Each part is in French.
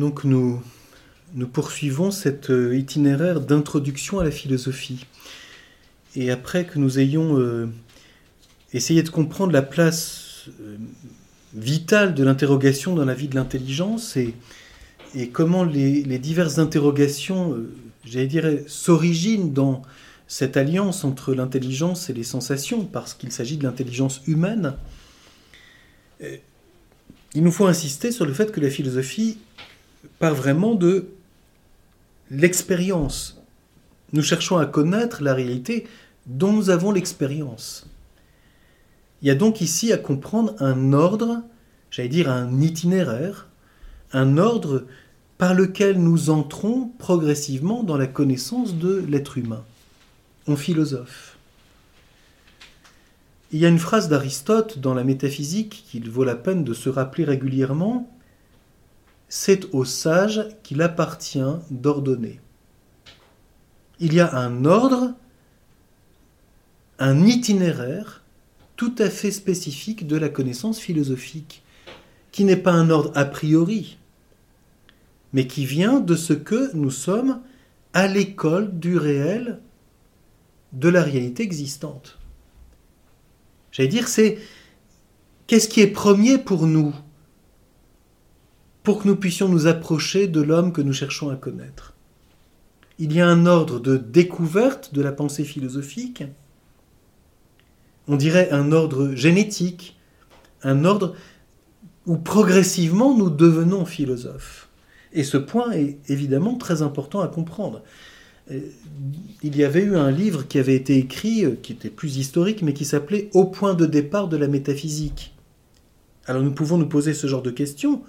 Donc nous, nous poursuivons cet euh, itinéraire d'introduction à la philosophie. Et après que nous ayons euh, essayé de comprendre la place euh, vitale de l'interrogation dans la vie de l'intelligence et, comment les diverses interrogations, j'allais dire, s'originent dans cette alliance entre l'intelligence et les sensations, parce qu'il s'agit de l'intelligence humaine, il nous faut insister sur le fait que la philosophie part vraiment de l'expérience. Nous cherchons à connaître la réalité dont nous avons l'expérience. Il y a donc ici à comprendre un ordre, j'allais dire un itinéraire, un ordre par lequel nous entrons progressivement dans la connaissance de l'être humain. On philosophe. Il y a une phrase d'Aristote dans la métaphysique qu'il vaut la peine de se rappeler régulièrement c'est au sage qu'il appartient d'ordonner. Il y a un ordre, un itinéraire tout à fait spécifique de la connaissance philosophique, qui n'est pas un ordre a priori, mais qui vient de ce que nous sommes à l'école du réel, de la réalité existante. J'allais dire, c'est qu'est-ce qui est premier pour nous? Pour que nous puissions nous approcher de l'homme que nous cherchons à connaître. Il y a un ordre de découverte de la pensée philosophique, on dirait un ordre génétique, un ordre où progressivement nous devenons philosophes. Et ce point est évidemment très important à comprendre. Euh, il y avait eu un livre qui avait été écrit, euh, qui était plus historique, mais qui s'appelait Au point de départ de la métaphysique. Alors nous pouvons nous poser ce genre de questions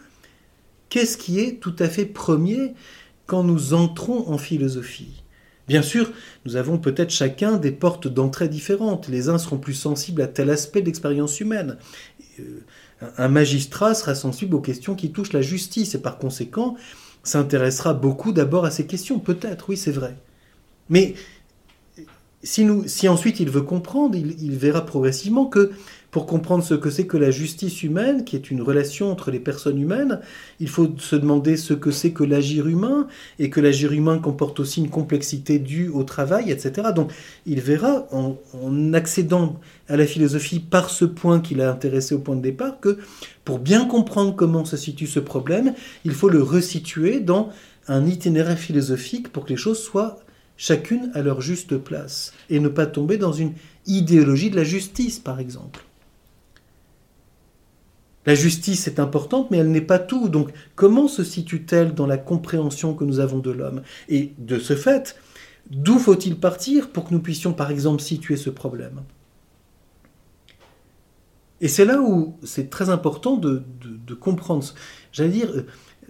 qu'est-ce qui est tout à fait premier quand nous entrons en philosophie? Bien sûr, nous avons peut-être chacun des portes d'entrée différentes. Les uns seront plus sensibles à tel aspect de l'expérience humaine. Euh, un magistrat sera sensible aux questions qui touchent la justice et par conséquent s'intéressera beaucoup d'abord à ces questions. Peut-être, oui, c'est vrai. Mais si, nous, si ensuite il veut comprendre, il verra progressivement que pour comprendre ce que c'est que la justice humaine, qui est une relation entre les personnes humaines, il faut se demander ce que c'est que l'agir humain, et que l'agir humain comporte aussi une complexité due au travail, etc. Donc il verra, en, accédant à la philosophie par ce point qui l'a intéressé au point de départ, que pour bien comprendre comment se situe ce problème, il faut le resituer dans un itinéraire philosophique pour que les choses soient chacune à leur juste place, et ne pas tomber dans une idéologie de la justice, par exemple. La justice est importante, mais elle n'est pas tout. Donc comment se situe-t-elle dans la compréhension que nous avons de l'homme? Et de ce fait, d'où faut-il partir pour que nous puissions, par exemple, situer ce problème? Et c'est là où c'est très important de, comprendre. J'allais dire,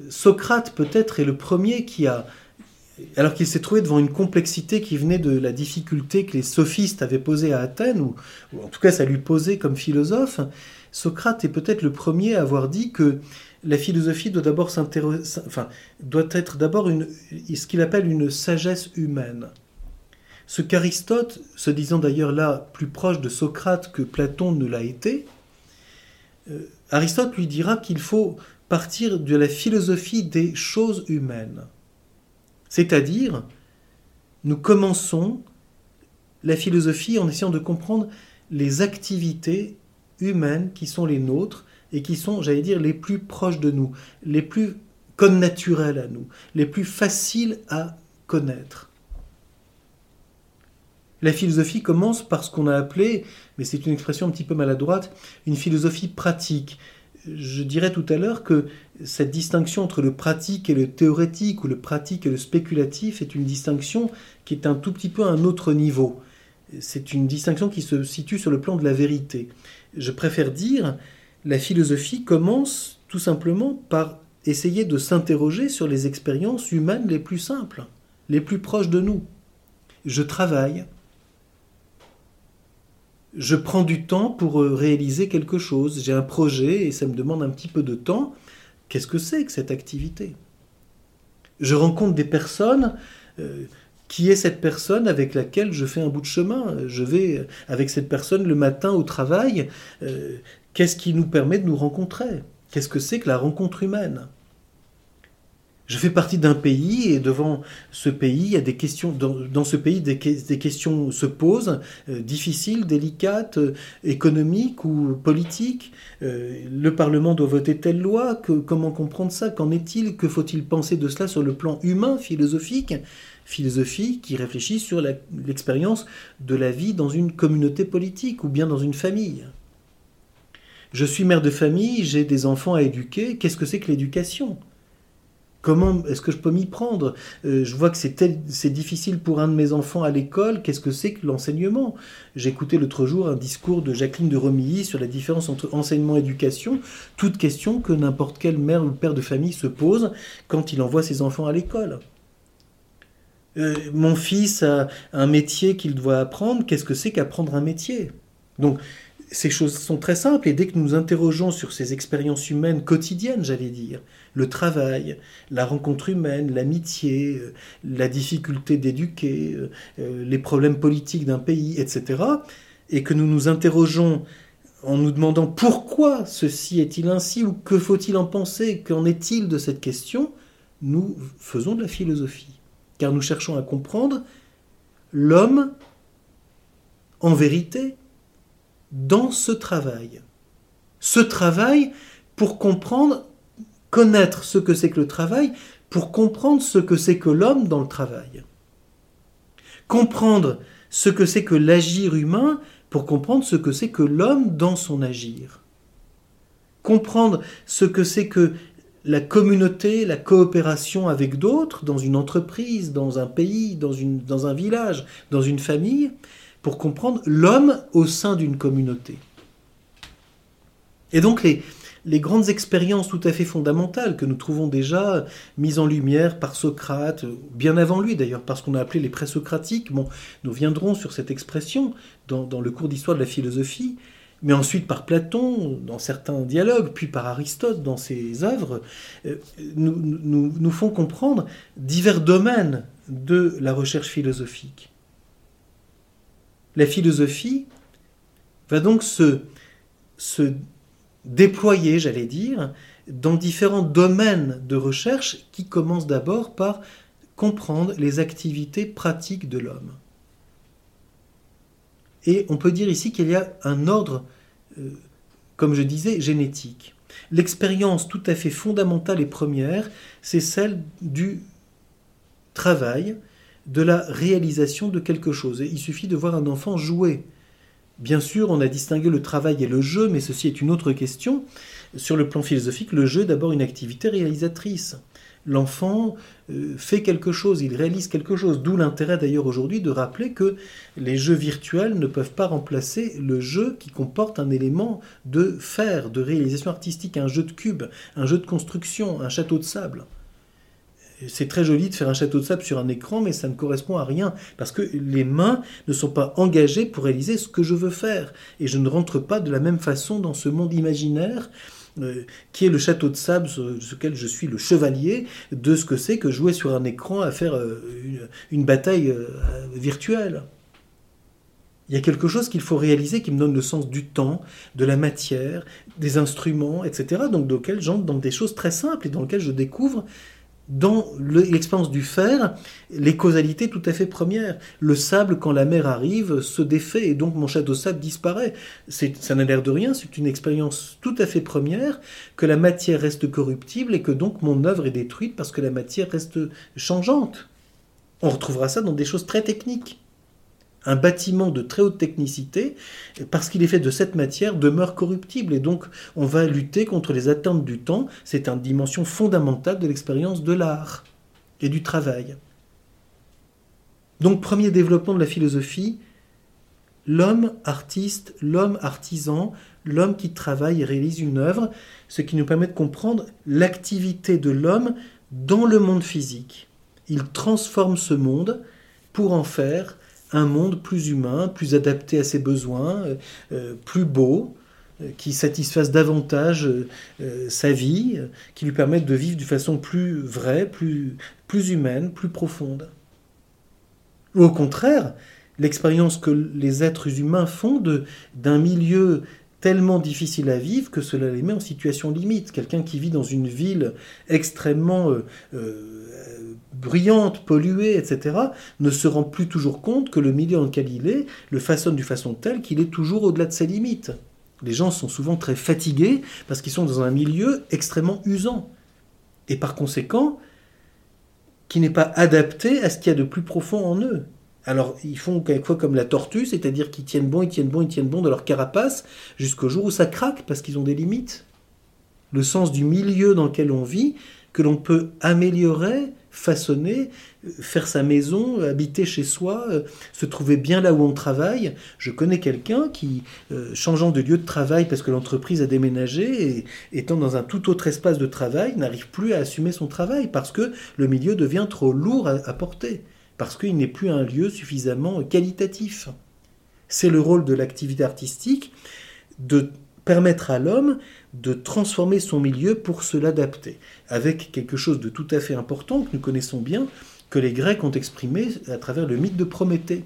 Socrate peut-être est le premier qui a alors qu'il s'est trouvé devant une complexité qui venait de la difficulté que les sophistes avaient posée à Athènes, ou, ou en tout cas ça lui posait comme philosophe, Socrate est peut-être le premier à avoir dit que la philosophie doit d'abord enfin, doit être d'abord ce qu'il appelle une sagesse humaine. Ce qu'Aristote, se disant d'ailleurs là plus proche de Socrate que Platon ne l'a été, euh, Aristote lui dira qu'il faut partir de la philosophie des choses humaines. C'est-à-dire, nous commençons la philosophie en essayant de comprendre les activités humaines qui sont les nôtres et qui sont, j'allais dire, les plus proches de nous, les plus connaturelles à nous, les plus faciles à connaître. La philosophie commence par ce qu'on a appelé, mais c'est une expression un petit peu maladroite, une philosophie pratique. Je dirais tout à l'heure que cette distinction entre le pratique et le théorétique, ou le pratique et le spéculatif, est une distinction qui est un tout petit peu à un autre niveau. C'est une distinction qui se situe sur le plan de la vérité je préfère dire, la philosophie commence tout simplement par essayer de s'interroger sur les expériences humaines les plus simples, les plus proches de nous. Je travaille, je prends du temps pour euh, réaliser quelque chose, j'ai un projet et ça me demande un petit peu de temps. Qu'est-ce que c'est que cette activité? Je rencontre des personnes. Euh, qui est cette personne avec laquelle je fais un bout de chemin? Je vais avec cette personne le matin au travail. Euh, qu'est-ce qui nous permet de nous rencontrer? Qu'est-ce que c'est que la rencontre humaine? Je fais partie d'un pays et devant ce pays, il y a des questions. Dans, ce pays, des, questions se posent, euh, difficiles, délicates, euh, économiques ou politiques. Le Parlement doit voter telle loi. Comment comprendre ça? Qu'en est-il? Que faut-il penser de cela sur le plan humain, philosophique? Philosophie qui réfléchit sur l'expérience de la vie dans une communauté politique ou bien dans une famille. Je suis mère de famille, j'ai des enfants à éduquer. Qu'est-ce que c'est que l'éducation? Comment est-ce que je peux m'y prendre? Euh, Je vois que c'est difficile pour un de mes enfants à l'école. Qu'est-ce que c'est que l'enseignement? J'écoutais l'autre jour un discours de Jacqueline de Romilly sur la différence entre enseignement et éducation. Toute question que n'importe quelle mère ou père de famille se pose quand il envoie ses enfants à l'école. Euh, mon fils a un métier qu'il doit apprendre. Qu'est-ce que c'est qu'apprendre un métier? Donc, ces choses sont très simples et dès que nous nous interrogeons sur ces expériences humaines quotidiennes, j'allais dire, le travail, la rencontre humaine, l'amitié, euh, la difficulté d'éduquer, euh, les problèmes politiques d'un pays, etc., et que nous nous interrogeons en nous demandant pourquoi ceci est-il ainsi ou que faut-il en penser, qu'en est-il de cette question, nous faisons de la philosophie, car nous cherchons à comprendre l'homme en vérité dans ce travail. Ce travail pour comprendre, connaître ce que c'est que le travail, pour comprendre ce que c'est que l'homme dans le travail. Comprendre ce que c'est que l'agir humain pour comprendre ce que c'est que l'homme dans son agir. Comprendre ce que c'est que la communauté, la coopération avec d'autres, dans une entreprise, dans un pays, dans, une, un village, dans une famille, pour comprendre l'homme au sein d'une communauté. Et donc les, les grandes expériences tout à fait fondamentales que nous trouvons déjà mises en lumière par Socrate, bien avant lui d'ailleurs, parce qu'on a appelé les présocratiques, bon, nous viendrons sur cette expression dans, dans le cours d'histoire de la philosophie, mais ensuite par Platon dans certains dialogues, puis par Aristote dans ses œuvres, euh, nous, nous, font comprendre divers domaines de la recherche philosophique. La philosophie va donc se déployer, j'allais dire, dans différents domaines de recherche qui commencent d'abord par comprendre les activités pratiques de l'homme. Et on peut dire ici qu'il y a un ordre, euh, comme je disais, génétique. L'expérience tout à fait fondamentale et première, c'est celle du travail, de la réalisation de quelque chose. Il suffit de voir un enfant jouer. Bien sûr, on a distingué le travail et le jeu, mais ceci est une autre question. Sur le plan philosophique, le jeu est d'abord une activité réalisatrice. L'enfant euh, fait quelque chose, il réalise quelque chose, d'où l'intérêt d'ailleurs aujourd'hui de rappeler que les jeux virtuels ne peuvent pas remplacer le jeu qui comporte un élément de faire, de réalisation artistique, un jeu de cube, un jeu de construction, un château de sable c'est très joli de faire un château de sable sur un écran, mais ça ne correspond à rien, parce que les mains ne sont pas engagées pour réaliser ce que je veux faire. Et je ne rentre pas de la même façon dans ce monde imaginaire qui est le château de sable sur lequel je suis le chevalier de ce que c'est que jouer sur un écran à faire euh, une, bataille euh, virtuelle. Il y a quelque chose qu'il faut réaliser qui me donne le sens du temps, de la matière, des instruments, etc. Donc dans lequel j'entre dans des choses très simples et dans lesquelles je découvre dans l'expérience du fer, les causalités tout à fait premières. Le sable, quand la mer arrive, se défait et donc mon château sable disparaît. Ça n'a l'air de rien, c'est une expérience tout à fait première, que la matière reste corruptible et que donc mon œuvre est détruite parce que la matière reste changeante. On retrouvera ça dans des choses très techniques un bâtiment de très haute technicité, parce qu'il est fait de cette matière, demeure corruptible. Et donc, on va lutter contre les attentes du temps. C'est une dimension fondamentale de l'expérience de l'art et du travail. Donc, premier développement de la philosophie, l'homme artiste, l'homme artisan, l'homme qui travaille et réalise une œuvre, ce qui nous permet de comprendre l'activité de l'homme dans le monde physique. Il transforme ce monde pour en faire un monde plus humain, plus adapté à ses besoins, euh, euh, plus beau, euh, qui satisfasse davantage sa vie, qui lui permette de vivre d'une façon plus vraie, plus, plus humaine, plus profonde. Ou au contraire, l'expérience que les êtres humains font d'un milieu tellement difficile à vivre que cela les met en situation limite. Quelqu'un qui vit dans une ville extrêmement euh, euh, bruyante, polluée, etc., ne se rend plus toujours compte que le milieu dans lequel il est le façonne d'une façon telle qu'il est toujours au-delà de ses limites. Les gens sont souvent très fatigués parce qu'ils sont dans un milieu extrêmement usant. Et par conséquent, qui n'est pas adapté à ce qu'il y a de plus profond en eux. Alors, ils font quelquefois comme la tortue, c'est-à-dire qu'ils tiennent bon, ils tiennent bon, ils tiennent bon de leur carapace jusqu'au jour où ça craque parce qu'ils ont des limites. Le sens du milieu dans lequel on vit, que l'on peut améliorer, façonner, faire sa maison, habiter chez soi, euh, se trouver bien là où on travaille. Je connais quelqu'un qui, euh, changeant de lieu de travail parce que l'entreprise a déménagé et étant dans un tout autre espace de travail, n'arrive plus à assumer son travail parce que le milieu devient trop lourd à porter parce qu'il n'est plus un lieu suffisamment qualitatif. C'est le rôle de l'activité artistique de permettre à l'homme de transformer son milieu pour se l'adapter, avec quelque chose de tout à fait important que nous connaissons bien, que les Grecs ont exprimé à travers le mythe de Prométhée.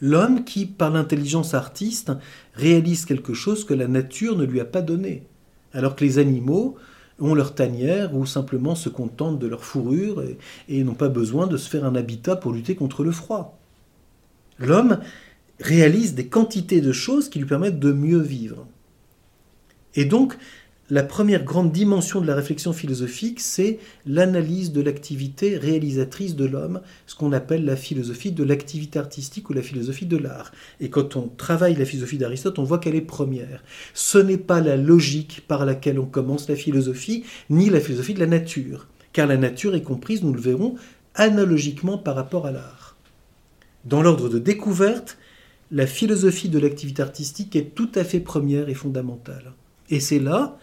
L'homme qui, par l'intelligence artiste, réalise quelque chose que la nature ne lui a pas donné, alors que les animaux ont leur tanière ou simplement se contentent de leur fourrure et, n'ont pas besoin de se faire un habitat pour lutter contre le froid. L'homme réalise des quantités de choses qui lui permettent de mieux vivre. Et donc, la première grande dimension de la réflexion philosophique, c'est l'analyse de l'activité réalisatrice de l'homme, ce qu'on appelle la philosophie de l'activité artistique ou la philosophie de l'art. Et quand on travaille la philosophie d'Aristote, on voit qu'elle est première. Ce n'est pas la logique par laquelle on commence la philosophie, ni la philosophie de la nature, car la nature est comprise, nous le verrons, analogiquement par rapport à l'art. Dans l'ordre de découverte, la philosophie de l'activité artistique est tout à fait première et fondamentale. Et c'est là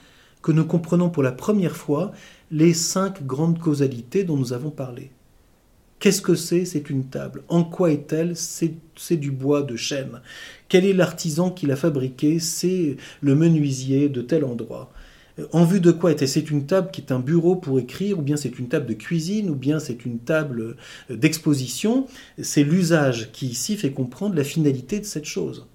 que nous comprenons pour la première fois les cinq grandes causalités dont nous avons parlé. Qu'est-ce que c'est? C'est une table. En quoi est-elle? C'est du bois de chêne. Quel est l'artisan qui l'a fabriquée C'est le menuisier de tel endroit. En vue de quoi était C'est une table qui est un bureau pour écrire, ou bien c'est une table de cuisine, ou bien c'est une table d'exposition? C'est l'usage qui ici fait comprendre la finalité de cette chose.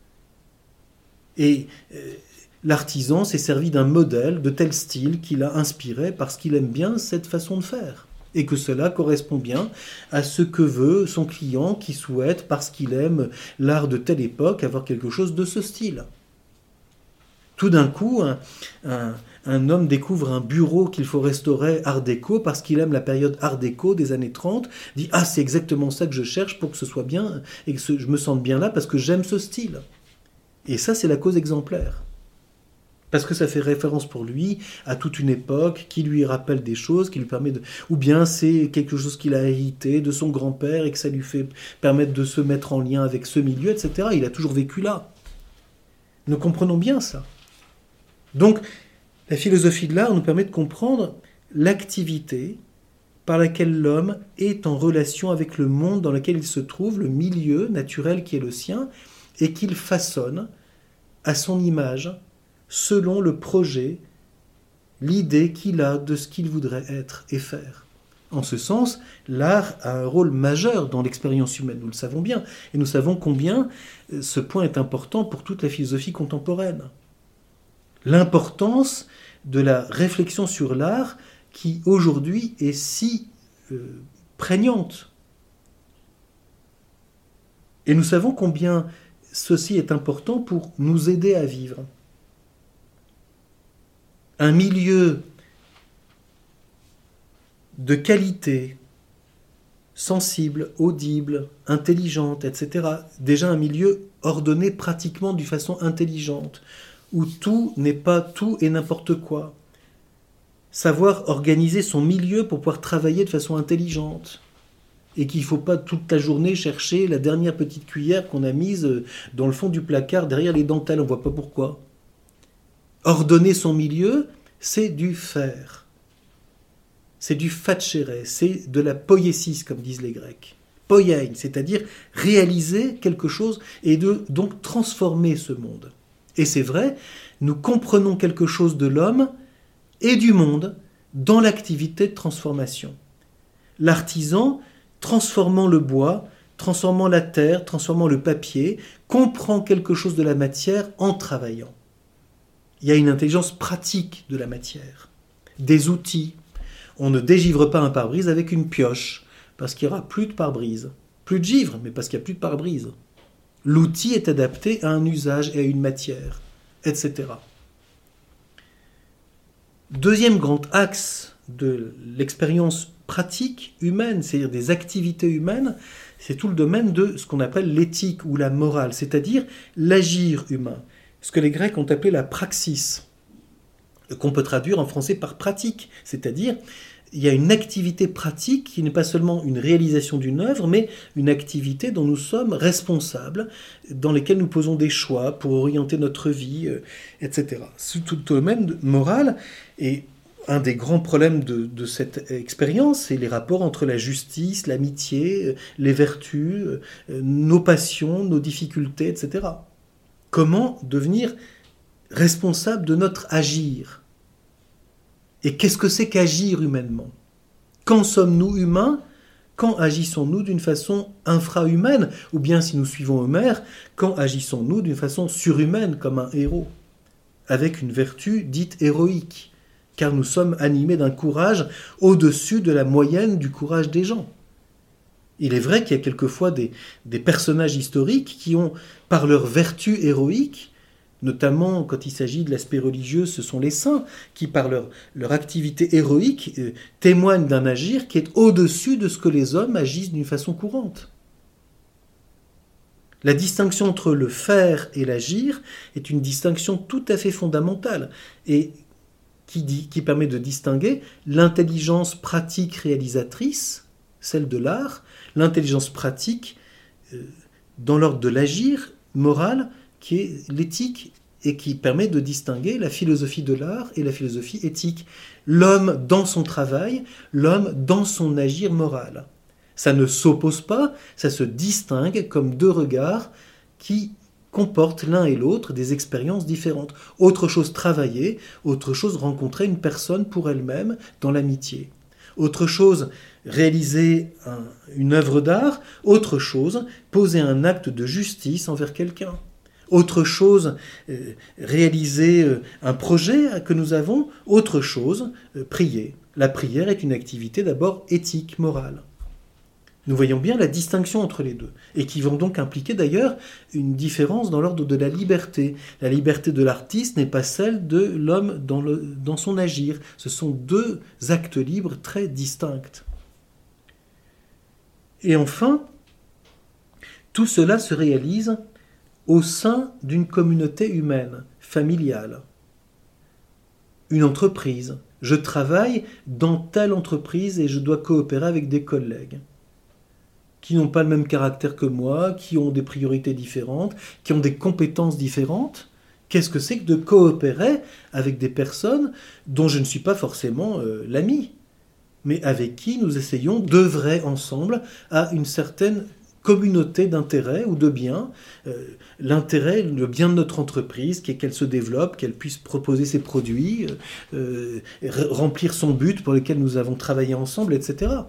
Et euh, l'artisan s'est servi d'un modèle de tel style qu'il a inspiré parce qu'il aime bien cette façon de faire et que cela correspond bien à ce que veut son client qui souhaite, parce qu'il aime l'art de telle époque, avoir quelque chose de ce style. Tout d'un coup, un, homme découvre un bureau qu'il faut restaurer art déco parce qu'il aime la période art déco des années 30, dit Ah, c'est exactement ça que je cherche pour que ce soit bien et que je me sente bien là parce que j'aime ce style. Et ça, c'est la cause exemplaire parce que ça fait référence pour lui à toute une époque qui lui rappelle des choses, qui lui permet de... Ou bien c'est quelque chose qu'il a hérité de son grand-père et que ça lui fait permettre de se mettre en lien avec ce milieu, etc. Il a toujours vécu là. Nous comprenons bien ça. Donc, la philosophie de l'art nous permet de comprendre l'activité par laquelle l'homme est en relation avec le monde dans lequel il se trouve, le milieu naturel qui est le sien, et qu'il façonne à son image, selon le projet, l'idée qu'il a de ce qu'il voudrait être et faire. En ce sens, l'art a un rôle majeur dans l'expérience humaine, nous le savons bien, et nous savons combien euh, ce point est important pour toute la philosophie contemporaine. L'importance de la réflexion sur l'art qui aujourd'hui est si euh, prégnante. Et nous savons combien ceci est important pour nous aider à vivre un milieu de qualité, sensible, audible, intelligente, etc. Déjà un milieu ordonné pratiquement d'une façon intelligente, où tout n'est pas tout et n'importe quoi. Savoir organiser son milieu pour pouvoir travailler de façon intelligente. Et qu'il ne faut pas toute la journée chercher la dernière petite cuillère qu'on a mise dans le fond du placard derrière les dentelles, on ne voit pas pourquoi. Ordonner son milieu, c'est du faire. C'est du facere, c'est de la poiesis, comme disent les Grecs. Poiein, c'est-à-dire réaliser quelque chose et de donc transformer ce monde. Et c'est vrai, nous comprenons quelque chose de l'homme et du monde dans l'activité de transformation. L'artisan, transformant le bois, transformant la terre, transformant le papier, comprend quelque chose de la matière en travaillant. Il y a une intelligence pratique de la matière, des outils. On ne dégivre pas un pare-brise avec une pioche, parce qu'il n'y aura plus de pare-brise. Plus de givre, mais parce qu'il n'y a plus de pare-brise. L'outil est adapté à un usage et à une matière, etc. Deuxième grand axe de l'expérience pratique humaine, c'est-à-dire des activités humaines, c'est tout le domaine de ce qu'on appelle l'éthique ou la morale, c'est-à-dire l'agir humain, ce que les Grecs ont appelé la praxis, qu'on peut traduire en français par pratique, c'est-à-dire il y a une activité pratique qui n'est pas seulement une réalisation d'une œuvre, mais une activité dont nous sommes responsables, dans lesquelles nous posons des choix pour orienter notre vie, euh, etc. Tout le domaine moral et un des grands problèmes de, cette expérience, c'est les rapports entre la justice, l'amitié, euh, les vertus, euh, nos passions, nos difficultés, etc. Comment devenir responsable de notre agir? Et qu'est-ce que c'est qu'agir humainement? Quand sommes-nous humains? Quand agissons-nous d'une façon infrahumaine? Ou bien si nous suivons Homère, quand agissons-nous d'une façon surhumaine comme un héros? Avec une vertu dite héroïque car nous sommes animés d'un courage au-dessus de la moyenne du courage des gens. Il est vrai qu'il y a quelquefois des, personnages historiques qui ont, par leur vertu héroïque, notamment quand il s'agit de l'aspect religieux, ce sont les saints qui, par leur, activité héroïque, euh, témoignent d'un agir qui est au-dessus de ce que les hommes agissent d'une façon courante. La distinction entre le faire et l'agir est une distinction tout à fait fondamentale et qui permet de distinguer l'intelligence pratique réalisatrice, celle de l'art, l'intelligence pratique euh, dans l'ordre de l'agir moral, qui est l'éthique et qui permet de distinguer la philosophie de l'art et la philosophie éthique. L'homme dans son travail, l'homme dans son agir moral. Ça ne s'oppose pas, ça se distingue comme deux regards qui comportent l'un et l'autre des expériences différentes. Autre chose travailler, autre chose rencontrer une personne pour elle-même dans l'amitié. Autre chose réaliser une œuvre d'art, autre chose poser un acte de justice envers quelqu'un. Autre chose, euh, réaliser euh, un projet que nous avons, autre chose, euh, prier. La prière est une activité d'abord éthique, morale. Nous voyons bien la distinction entre les deux, et qui vont donc impliquer d'ailleurs une différence dans l'ordre de la liberté. La liberté de l'artiste n'est pas celle de l'homme dans, son agir. Ce sont deux actes libres très distincts. Et enfin, tout cela se réalise au sein d'une communauté humaine, familiale. Une entreprise. Je travaille dans telle entreprise et je dois coopérer avec des collègues qui n'ont pas le même caractère que moi, qui ont des priorités différentes, qui ont des compétences différentes. Qu'est-ce que c'est que de coopérer avec des personnes dont je ne suis pas forcément euh, l'ami, mais avec qui nous essayons d'œuvrer ensemble à une certaine communauté d'intérêts ou de biens. Euh, l'intérêt, le bien de notre entreprise, qui est qu'elle se développe, qu'elle puisse proposer ses produits, euh, remplir son but pour lequel nous avons travaillé ensemble, etc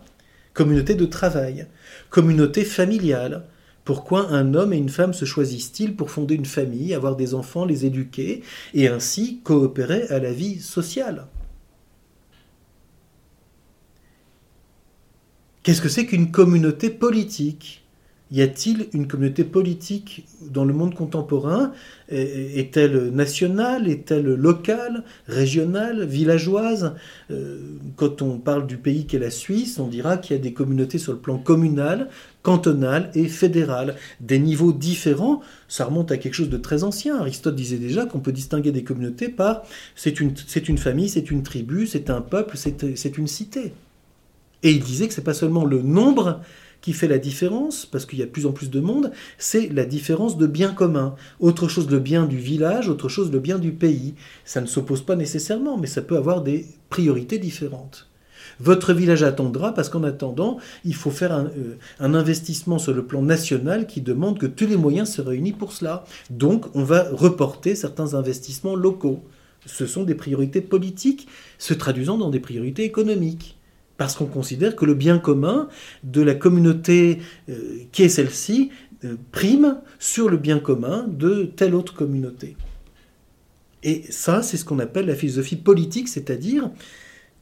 communauté de travail, communauté familiale. Pourquoi un homme et une femme se choisissent-ils pour fonder une famille, avoir des enfants, les éduquer, et ainsi coopérer à la vie sociale? Qu'est-ce que c'est qu'une communauté politique? Y a-t-il une communauté politique dans le monde contemporain? Est-elle nationale? Est-elle locale? Régionale? Villageoise? Euh, Quand on parle du pays qu'est la Suisse, on dira qu'il y a des communautés sur le plan communal, cantonal et fédéral. Des niveaux différents, ça remonte à quelque chose de très ancien. Aristote disait déjà qu'on peut distinguer des communautés par c'est une, famille, c'est une tribu, c'est un peuple, c'est une cité. Et il disait que c'est pas seulement le nombre qui fait la différence, parce qu'il y a de plus en plus de monde, c'est la différence de bien commun. Autre chose le bien du village, autre chose le bien du pays. Ça ne s'oppose pas nécessairement, mais ça peut avoir des priorités différentes. Votre village attendra parce qu'en attendant, il faut faire un, euh, un, investissement sur le plan national qui demande que tous les moyens se réunissent pour cela. Donc, on va reporter certains investissements locaux. Ce sont des priorités politiques se traduisant dans des priorités économiques Parce qu'on considère que le bien commun de la communauté euh, qui est celle-ci euh, prime sur le bien commun de telle autre communauté. Et ça, c'est ce qu'on appelle la philosophie politique, c'est-à-dire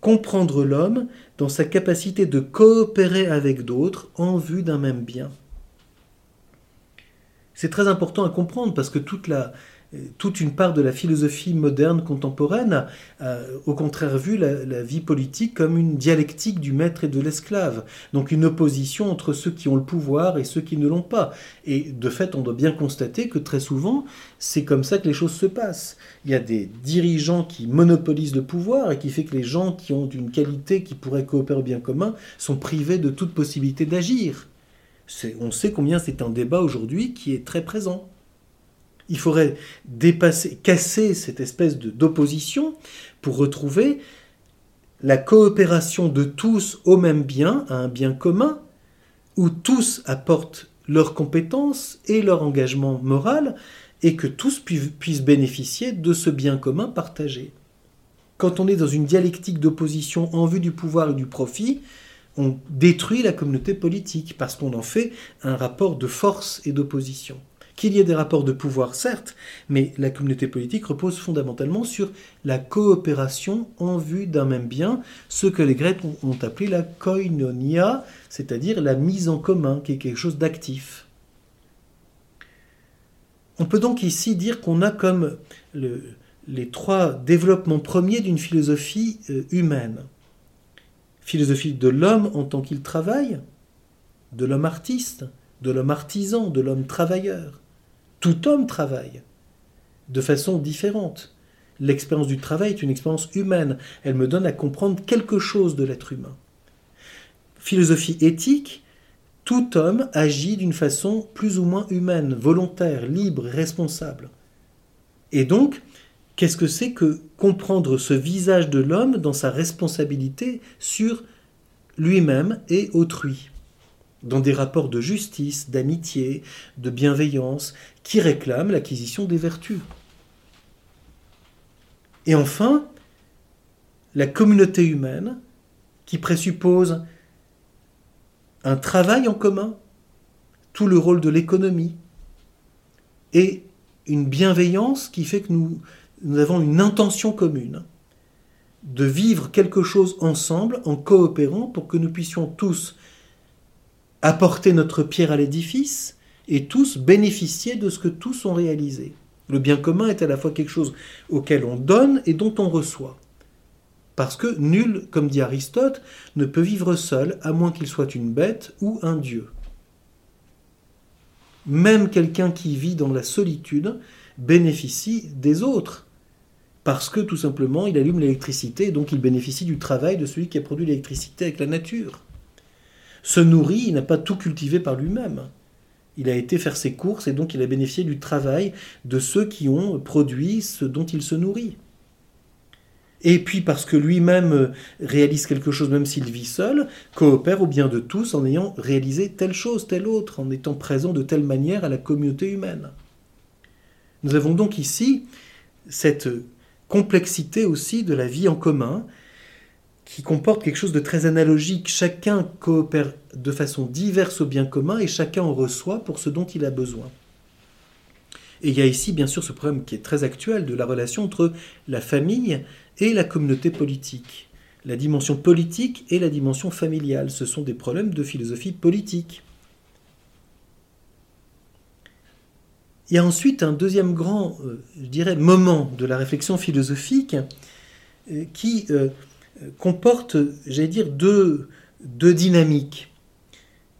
comprendre l'homme dans sa capacité de coopérer avec d'autres en vue d'un même bien. C'est très important à comprendre parce que toute la, toute une part de la philosophie moderne contemporaine a, au contraire vu la, vie politique comme une dialectique du maître et de l'esclave, donc une opposition entre ceux qui ont le pouvoir et ceux qui ne l'ont pas. Et de fait, on doit bien constater que très souvent, c'est comme ça que les choses se passent. Il y a des dirigeants qui monopolisent le pouvoir et qui fait que les gens qui ont une qualité qui pourrait coopérer au bien commun sont privés de toute possibilité d'agir. On sait combien c'est un débat aujourd'hui qui est très présent. Il faudrait dépasser, casser cette espèce d'opposition pour retrouver la coopération de tous au même bien, à un bien commun, où tous apportent leurs compétences et leur engagement moral, et que tous puissent bénéficier de ce bien commun partagé. Quand on est dans une dialectique d'opposition en vue du pouvoir et du profit, on détruit la communauté politique parce qu'on en fait un rapport de force et d'opposition. Qu'il y ait des rapports de pouvoir, certes, mais la communauté politique repose fondamentalement sur la coopération en vue d'un même bien, ce que les Grecs ont appelé la koinonia, c'est-à-dire la mise en commun, qui est quelque chose d'actif. On peut donc ici dire qu'on a comme les trois développements premiers d'une philosophie euh, humaine. Philosophie de l'homme en tant qu'il travaille, de l'homme artiste, de l'homme artisan, de l'homme travailleur. Tout homme travaille de façon différente. L'expérience du travail est une expérience humaine. Elle me donne à comprendre quelque chose de l'être humain. Philosophie éthique, tout homme agit d'une façon plus ou moins humaine, volontaire, libre, responsable. Et donc, qu'est-ce que c'est que comprendre ce visage de l'homme dans sa responsabilité sur lui-même et autrui? Dans des rapports de justice, d'amitié, de bienveillance, qui réclament l'acquisition des vertus. Et enfin, la communauté humaine, qui présuppose un travail en commun, tout le rôle de l'économie, et une bienveillance qui fait que nous, avons une intention commune de vivre quelque chose ensemble en coopérant pour que nous puissions tous apporter notre pierre à l'édifice et tous bénéficier de ce que tous ont réalisé. Le bien commun est à la fois quelque chose auquel on donne et dont on reçoit. Parce que nul, comme dit Aristote, ne peut vivre seul à moins qu'il soit une bête ou un dieu. Même quelqu'un qui vit dans la solitude bénéficie des autres, parce que tout simplement il allume l'électricité donc il bénéficie du travail de celui qui a produit l'électricité avec la nature se nourrit, il n'a pas tout cultivé par lui-même. Il a été faire ses courses et donc il a bénéficié du travail de ceux qui ont produit ce dont il se nourrit. Et puis parce que lui-même réalise quelque chose même s'il vit seul, coopère au bien de tous en ayant réalisé telle chose, telle autre, en étant présent de telle manière à la communauté humaine. Nous avons donc ici cette complexité aussi de la vie en commun, qui comporte quelque chose de très analogique. Chacun coopère de façon diverse au bien commun et chacun en reçoit pour ce dont il a besoin. Et il y a ici bien sûr ce problème qui est très actuel de la relation entre la famille et la communauté politique. La dimension politique et la dimension familiale, ce sont des problèmes de philosophie politique. Il y a ensuite un deuxième grand, euh, je dirais, moment de la réflexion philosophique euh, qui euh, comporte, j'allais dire, deux, deux dynamiques.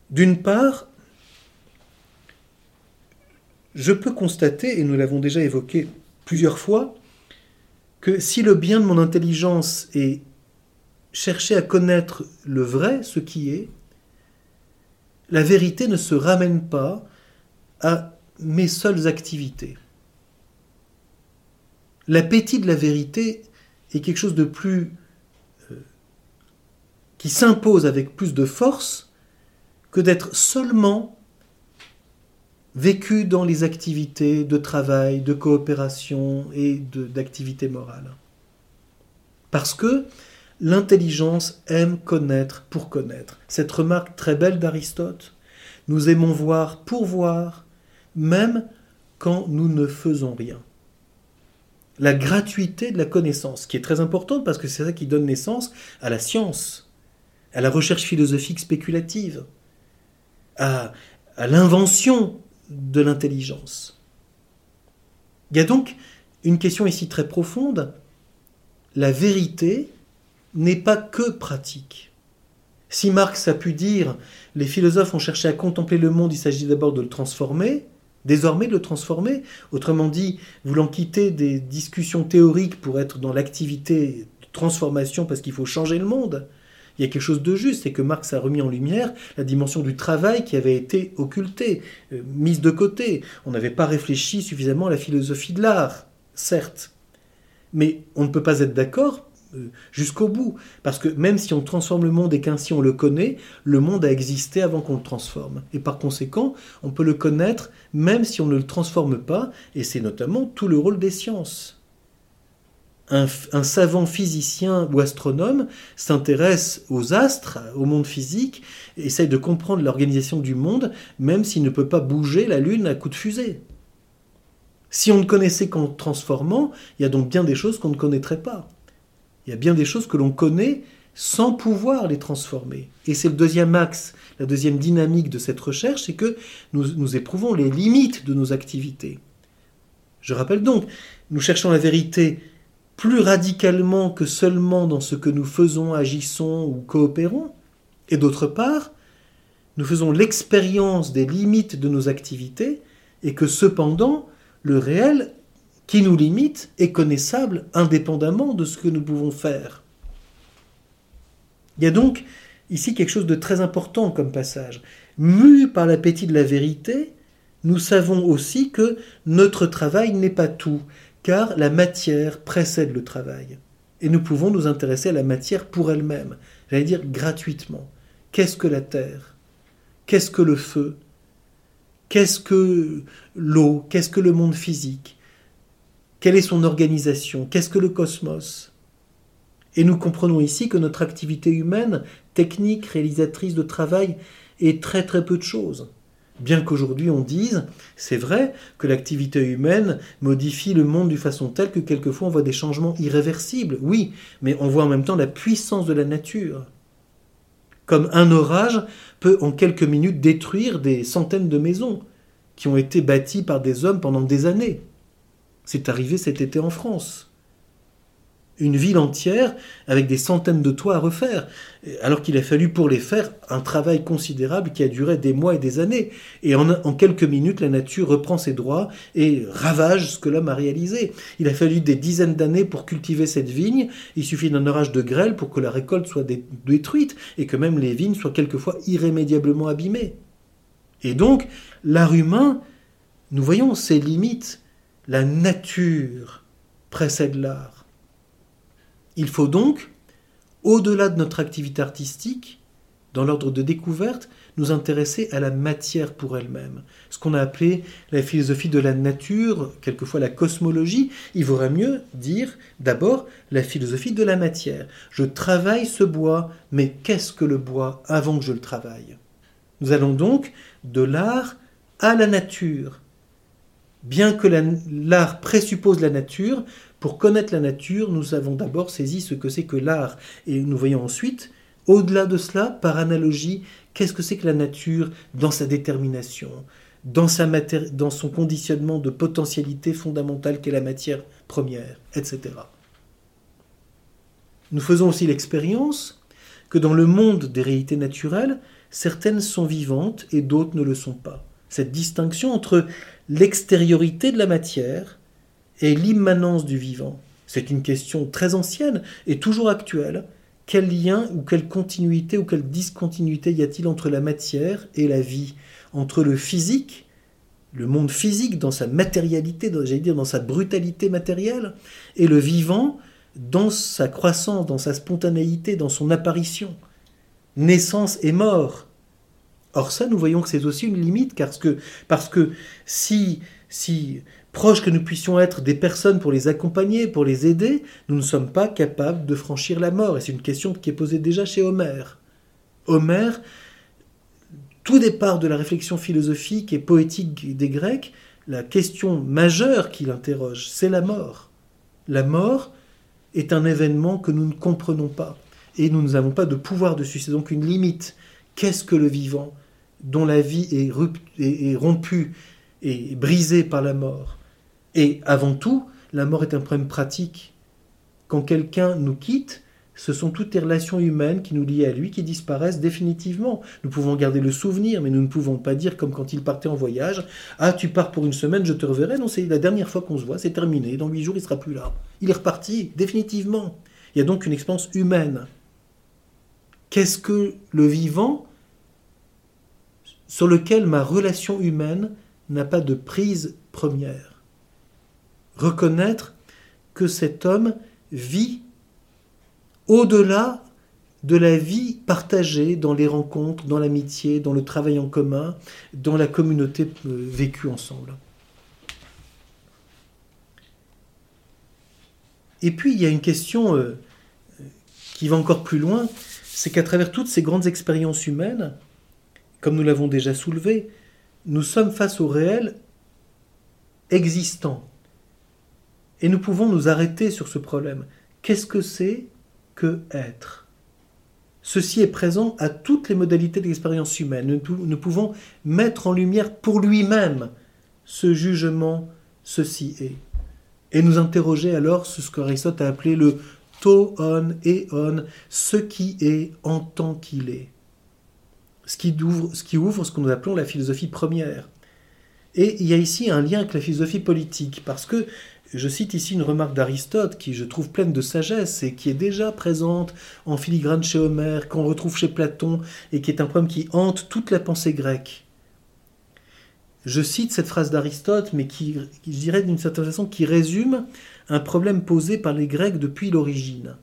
D'une part, je peux constater, et nous l'avons déjà évoqué plusieurs fois, que si le bien de mon intelligence est chercher à connaître le vrai, ce qui est, la vérité ne se ramène pas à mes seules activités. L'appétit de la vérité est quelque chose de plus qui s'impose avec plus de force que d'être seulement vécu dans les activités de travail, de coopération et d'activité morale. Parce que, L'intelligence aime connaître pour connaître. Cette remarque très belle d'Aristote. Nous aimons voir pour voir, même quand nous ne faisons rien. La gratuité de la connaissance, qui est très importante parce que c'est ça qui donne naissance à la science, à la recherche philosophique spéculative, à, l'invention de l'intelligence. Il y a donc une question ici très profonde. La vérité n'est pas que pratique. Si Marx a pu dire les philosophes ont cherché à contempler le monde, il s'agit d'abord de le transformer, désormais de le transformer, autrement dit, voulant quitter des discussions théoriques pour être dans l'activité de transformation parce qu'il faut changer le monde, il y a quelque chose de juste, c'est que Marx a remis en lumière la dimension du travail qui avait été occultée, euh, mise de côté. On n'avait pas réfléchi suffisamment à la philosophie de l'art, certes. Mais on ne peut pas être d'accord euh, jusqu'au bout. Parce que même si on transforme le monde et qu'ainsi on le connaît, le monde a existé avant qu'on le transforme. Et par conséquent, on peut le connaître même si on ne le transforme pas, et c'est notamment tout le rôle des sciences. Un, savant physicien ou astronome s'intéresse aux astres, au monde physique, essaye de comprendre l'organisation du monde, même s'il ne peut pas bouger la Lune à coup de fusée. Si on ne connaissait qu'en transformant, il y a donc bien des choses qu'on ne connaîtrait pas. Il y a bien des choses que l'on connaît sans pouvoir les transformer. Et c'est le deuxième axe, la deuxième dynamique de cette recherche, c'est que nous, nous éprouvons les limites de nos activités. Je rappelle donc, nous cherchons la vérité plus radicalement que seulement dans ce que nous faisons, agissons ou coopérons. Et d'autre part, nous faisons l'expérience des limites de nos activités et que cependant, le réel qui nous limite est connaissable indépendamment de ce que nous pouvons faire. Il y a donc ici quelque chose de très important comme passage. Mu par l'appétit de la vérité, nous savons aussi que notre travail n'est pas tout, car la matière précède le travail. Et nous pouvons nous intéresser à la matière pour elle-même, j'allais dire gratuitement. Qu'est-ce que la terre? Qu'est-ce que le feu? Qu'est-ce que l'eau? Qu'est-ce que le monde physique? Quelle est son organisation? Qu'est-ce que le cosmos? Et nous comprenons ici que notre activité humaine, technique, réalisatrice de travail, est très très peu de choses. Bien qu'aujourd'hui on dise, c'est vrai, que l'activité humaine modifie le monde d'une façon telle que quelquefois on voit des changements irréversibles, oui, mais on voit en même temps la puissance de la nature. Comme un orage peut en quelques minutes détruire des centaines de maisons qui ont été bâties par des hommes pendant des années. C'est arrivé cet été en France. Une ville entière avec des centaines de toits à refaire, alors qu'il a fallu pour les faire un travail considérable qui a duré des mois et des années. Et en, quelques minutes, la nature reprend ses droits et ravage ce que l'homme a réalisé. Il a fallu des dizaines d'années pour cultiver cette vigne. Il suffit d'un orage de grêle pour que la récolte soit détruite et que même les vignes soient quelquefois irrémédiablement abîmées. Et donc, l'art humain, nous voyons ses limites la nature précède l'art. Il faut donc, au-delà de notre activité artistique, dans l'ordre de découverte, nous intéresser à la matière pour elle-même. Ce qu'on a appelé la philosophie de la nature, quelquefois la cosmologie, il vaudrait mieux dire d'abord la philosophie de la matière. Je travaille ce bois, mais qu'est-ce que le bois avant que je le travaille? Nous allons donc de l'art à la nature, Bien que l'art présuppose la nature, pour connaître la nature, nous avons d'abord saisi ce que c'est que l'art. Et nous voyons ensuite, au-delà de cela, par analogie, qu'est-ce que c'est que la nature dans sa détermination, dans, sa dans son conditionnement de potentialité fondamentale qu'est la matière première, etc. Nous faisons aussi l'expérience que dans le monde des réalités naturelles, certaines sont vivantes et d'autres ne le sont pas. Cette distinction entre l'extériorité de la matière et l'immanence du vivant. C'est une question très ancienne et toujours actuelle. Quel lien ou quelle continuité ou quelle discontinuité y a-t-il entre la matière et la vie? Entre le physique, le monde physique dans sa matérialité, j'allais dire dans sa brutalité matérielle, et le vivant dans sa croissance, dans sa spontanéité, dans son apparition. Naissance et mort, Or ça, nous voyons que c'est aussi une limite, parce que, parce que si si proches que nous puissions être des personnes pour les accompagner, pour les aider, nous ne sommes pas capables de franchir la mort. Et c'est une question qui est posée déjà chez Homère. Homère, tout départ de la réflexion philosophique et poétique des Grecs, la question majeure qu'il interroge, c'est la mort. La mort est un événement que nous ne comprenons pas et nous n'avons pas de pouvoir dessus. C'est donc une limite. Qu'est-ce que le vivant dont la vie est, est rompue et brisée par la mort? Et avant tout, la mort est un problème pratique. Quand quelqu'un nous quitte, ce sont toutes les relations humaines qui nous lient à lui qui disparaissent définitivement. Nous pouvons garder le souvenir, mais nous ne pouvons pas dire comme quand il partait en voyage Ah, tu pars pour une semaine, je te reverrai. Non, c'est la dernière fois qu'on se voit, c'est terminé. Dans huit jours, il sera plus là. Il est reparti, définitivement. Il y a donc une expérience humaine. Qu'est-ce que le vivant sur lequel ma relation humaine n'a pas de prise première? Reconnaître que cet homme vit au-delà de la vie partagée dans les rencontres, dans l'amitié, dans le travail en commun, dans la communauté euh, vécue ensemble. Et puis il y a une question euh, qui va encore plus loin, c'est qu'à travers toutes ces grandes expériences humaines, comme nous l'avons déjà soulevé, nous sommes face au réel existant. Et nous pouvons nous arrêter sur ce problème. Qu'est-ce que c'est que être? Ceci est présent à toutes les modalités de l'expérience humaine. Nous, pouvons mettre en lumière pour lui-même ce jugement, ceci est. Et nous interroger alors sur ce qu'Aristote a appelé le to on et on, ce qui est en tant qu'il est. Ce qui, ouvre, ce qui ouvre ce que nous appelons la philosophie première. Et il y a ici un lien avec la philosophie politique, parce que je cite ici une remarque d'Aristote qui je trouve pleine de sagesse et qui est déjà présente en filigrane chez Homère, qu'on retrouve chez Platon et qui est un problème qui hante toute la pensée grecque. Je cite cette phrase d'Aristote, mais qui, je dirais d'une certaine façon, qui résume un problème posé par les Grecs depuis l'origine.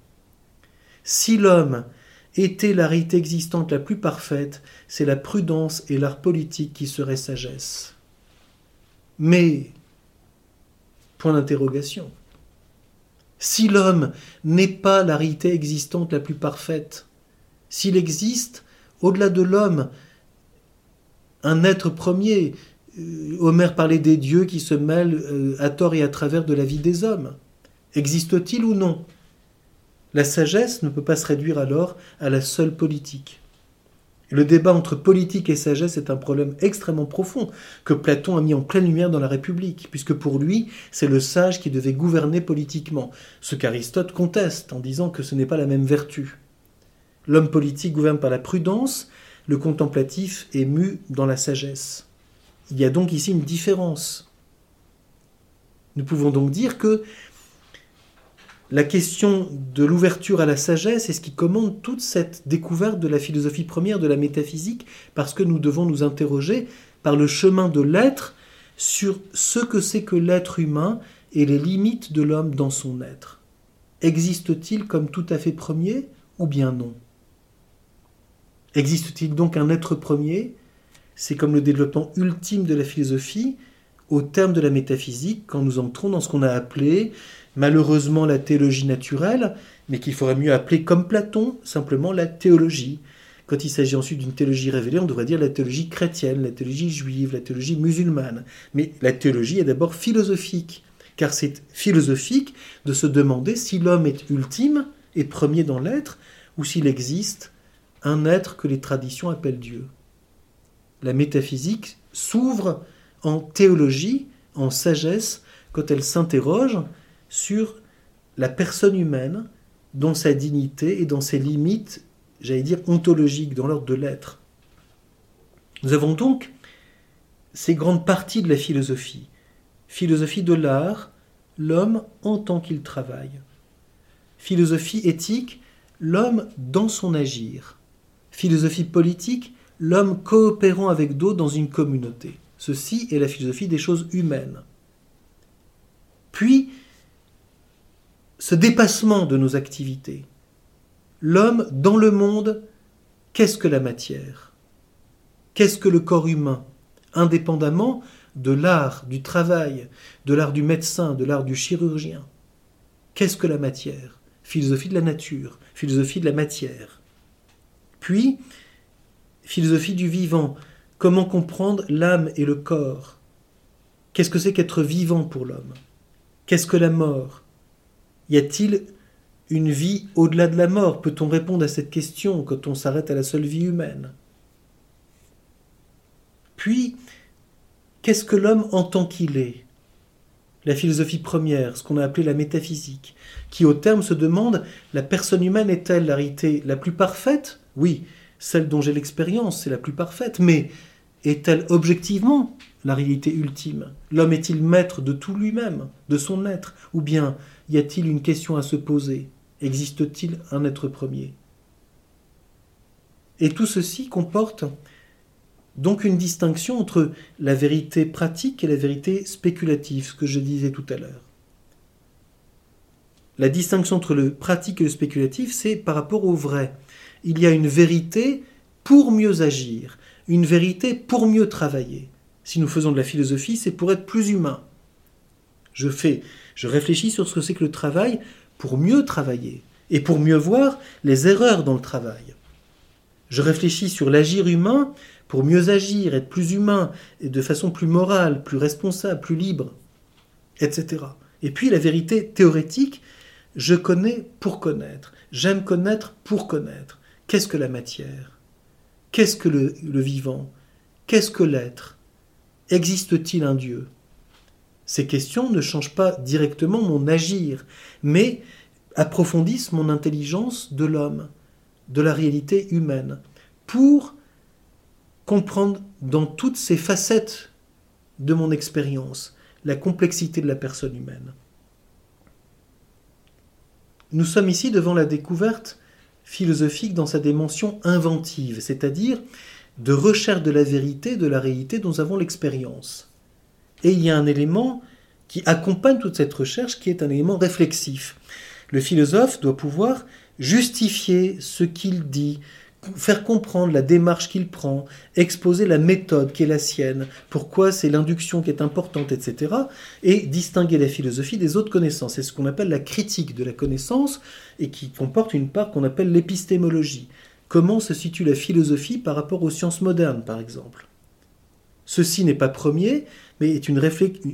Si l'homme était la réalité existante la plus parfaite, c'est la prudence et l'art politique qui seraient sagesse. Mais Point d'interrogation. Si l'homme n'est pas la réalité existante la plus parfaite, s'il existe, au-delà de l'homme, un être premier, euh, Homère parlait des dieux qui se mêlent euh, à tort et à travers de la vie des hommes. Existe-t-il ou non? La sagesse ne peut pas se réduire alors à la seule politique. Le débat entre politique et sagesse est un problème extrêmement profond que Platon a mis en pleine lumière dans la République, puisque pour lui, c'est le sage qui devait gouverner politiquement, ce qu'Aristote conteste en disant que ce n'est pas la même vertu. L'homme politique gouverne par la prudence, le contemplatif est mu dans la sagesse. Il y a donc ici une différence. Nous pouvons donc dire que la question de l'ouverture à la sagesse est ce qui commande toute cette découverte de la philosophie première de la métaphysique, parce que nous devons nous interroger par le chemin de l'être sur ce que c'est que l'être humain et les limites de l'homme dans son être. Existe-t-il comme tout à fait premier ou bien non? Existe-t-il donc un être premier? C'est comme le développement ultime de la philosophie, au terme de la métaphysique, quand nous entrons dans ce qu'on a appelé malheureusement la théologie naturelle, mais qu'il faudrait mieux appeler comme Platon simplement la théologie. Quand il s'agit ensuite d'une théologie révélée, on devrait dire la théologie chrétienne, la théologie juive, la théologie musulmane. Mais la théologie est d'abord philosophique, car c'est philosophique de se demander si l'homme est ultime et premier dans l'être, ou s'il existe un être que les traditions appellent Dieu. La métaphysique s'ouvre en théologie, en sagesse, quand elle s'interroge sur la personne humaine, dans sa dignité et dans ses limites, j'allais dire, ontologiques, dans l'ordre de l'être. Nous avons donc ces grandes parties de la philosophie. Philosophie de l'art, l'homme en tant qu'il travaille. Philosophie éthique, l'homme dans son agir. Philosophie politique, l'homme coopérant avec d'autres dans une communauté. Ceci est la philosophie des choses humaines. Puis, ce dépassement de nos activités. L'homme dans le monde, qu'est-ce que la matière? Qu'est-ce que le corps humain? Indépendamment de l'art du travail, de l'art du médecin, de l'art du chirurgien. Qu'est-ce que la matière? Philosophie de la nature, philosophie de la matière. Puis, philosophie du vivant, comment comprendre l'âme et le corps? Qu'est-ce que c'est qu'être vivant pour l'homme? Qu'est-ce que la mort? Y a-t-il une vie au-delà de la mort? Peut-on répondre à cette question quand on s'arrête à la seule vie humaine? Puis, qu'est-ce que l'homme en tant qu'il est? La philosophie première, ce qu'on a appelé la métaphysique, qui au terme se demande la personne humaine est-elle la la plus parfaite? Oui, celle dont j'ai l'expérience, c'est la plus parfaite, mais est-elle objectivement la réalité ultime? L'homme est-il maître de tout lui-même, de son être Ou bien y a-t-il une question à se poser? Existe-t-il un être premier? Et tout ceci comporte donc une distinction entre la vérité pratique et la vérité spéculative, ce que je disais tout à l'heure. La distinction entre le pratique et le spéculatif, c'est par rapport au vrai. Il y a une vérité pour mieux agir, une vérité pour mieux travailler. Si nous faisons de la philosophie, c'est pour être plus humain. Je fais, je réfléchis sur ce que c'est que le travail pour mieux travailler et pour mieux voir les erreurs dans le travail. Je réfléchis sur l'agir humain pour mieux agir, être plus humain et de façon plus morale, plus responsable, plus libre, etc. Et puis la vérité théorétique, je connais pour connaître, j'aime connaître pour connaître. Qu'est-ce que la matière? Qu'est-ce que le, vivant? Qu'est-ce que l'être? Existe-t-il un Dieu? Ces questions ne changent pas directement mon agir, mais approfondissent mon intelligence de l'homme, de la réalité humaine, pour comprendre dans toutes ces facettes de mon expérience la complexité de la personne humaine. Nous sommes ici devant la découverte philosophique dans sa dimension inventive, c'est-à-dire de recherche de la vérité, de la réalité dont nous avons l'expérience. Et il y a un élément qui accompagne toute cette recherche qui est un élément réflexif. Le philosophe doit pouvoir justifier ce qu'il dit, faire comprendre la démarche qu'il prend, exposer la méthode qui est la sienne, pourquoi c'est l'induction qui est importante, etc., et distinguer la philosophie des autres connaissances. C'est ce qu'on appelle la critique de la connaissance et qui comporte une part qu'on appelle l'épistémologie. Comment se situe la philosophie par rapport aux sciences modernes, par exemple? Ceci n'est pas premier, mais est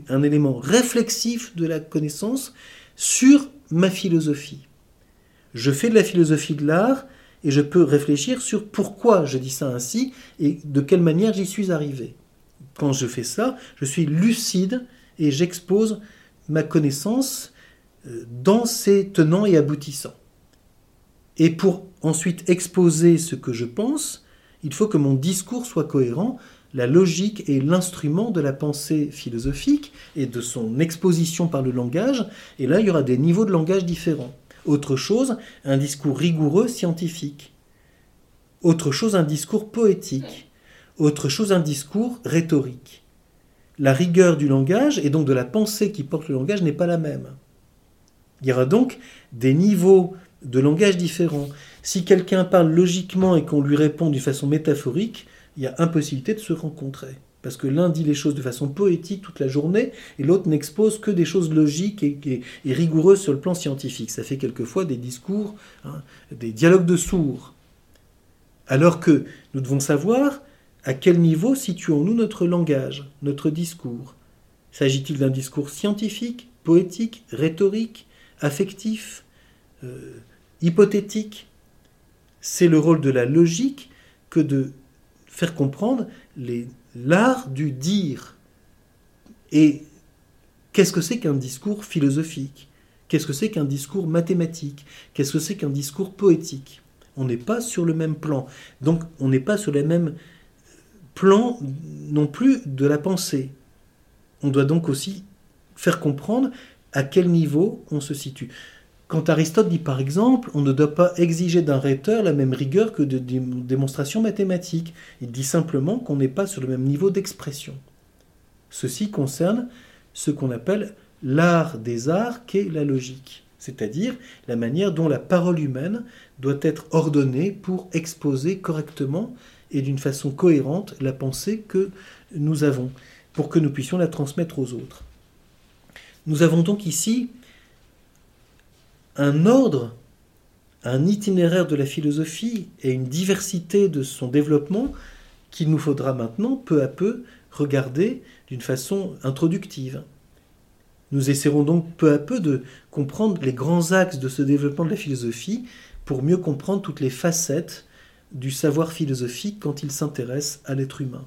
un élément réflexif de la connaissance sur ma philosophie. Je fais de la philosophie de l'art et je peux réfléchir sur pourquoi je dis ça ainsi et de quelle manière j'y suis arrivé. Quand je fais ça, je suis lucide et j'expose ma connaissance euh, dans ses tenants et aboutissants. Et pour ensuite exposer ce que je pense, il faut que mon discours soit cohérent. La logique est l'instrument de la pensée philosophique et de son exposition par le langage. Et là, il y aura des niveaux de langage différents. Autre chose, un discours rigoureux scientifique. Autre chose, un discours poétique. Autre chose, un discours rhétorique. La rigueur du langage et donc de la pensée qui porte le langage n'est pas la même. Il y aura donc des niveaux de langage différents. Si quelqu'un parle logiquement et qu'on lui répond d'une façon métaphorique, il y a impossibilité de se rencontrer. Parce que l'un dit les choses de façon poétique toute la journée et l'autre n'expose que des choses logiques et, rigoureuses sur le plan scientifique. Ça fait quelquefois des discours, hein, des dialogues de sourds. Alors que nous devons savoir à quel niveau situons-nous notre langage, notre discours. S'agit-il d'un discours scientifique, poétique, rhétorique, affectif, euh, hypothétique? C'est le rôle de la logique que de faire comprendre les l'art du dire. Et qu'est-ce que c'est qu'un discours philosophique? Qu'est-ce que c'est qu'un discours mathématique? Qu'est-ce que c'est qu'un discours poétique? On n'est pas sur le même plan. Donc on n'est pas sur le même plan non plus de la pensée. On doit donc aussi faire comprendre à quel niveau on se situe. Quand Aristote dit par exemple, on ne doit pas exiger d'un rhéteur la même rigueur que de démonstrations mathématiques, il dit simplement qu'on n'est pas sur le même niveau d'expression. Ceci concerne ce qu'on appelle l'art des arts qu'est la logique, c'est-à-dire la manière dont la parole humaine doit être ordonnée pour exposer correctement et d'une façon cohérente la pensée que nous avons. pour que nous puissions la transmettre aux autres. Nous avons donc ici un ordre, un itinéraire de la philosophie et une diversité de son développement qu'il nous faudra maintenant peu à peu regarder d'une façon introductive. Nous essaierons donc peu à peu de comprendre les grands axes de ce développement de la philosophie pour mieux comprendre toutes les facettes du savoir philosophique quand il s'intéresse à l'être humain.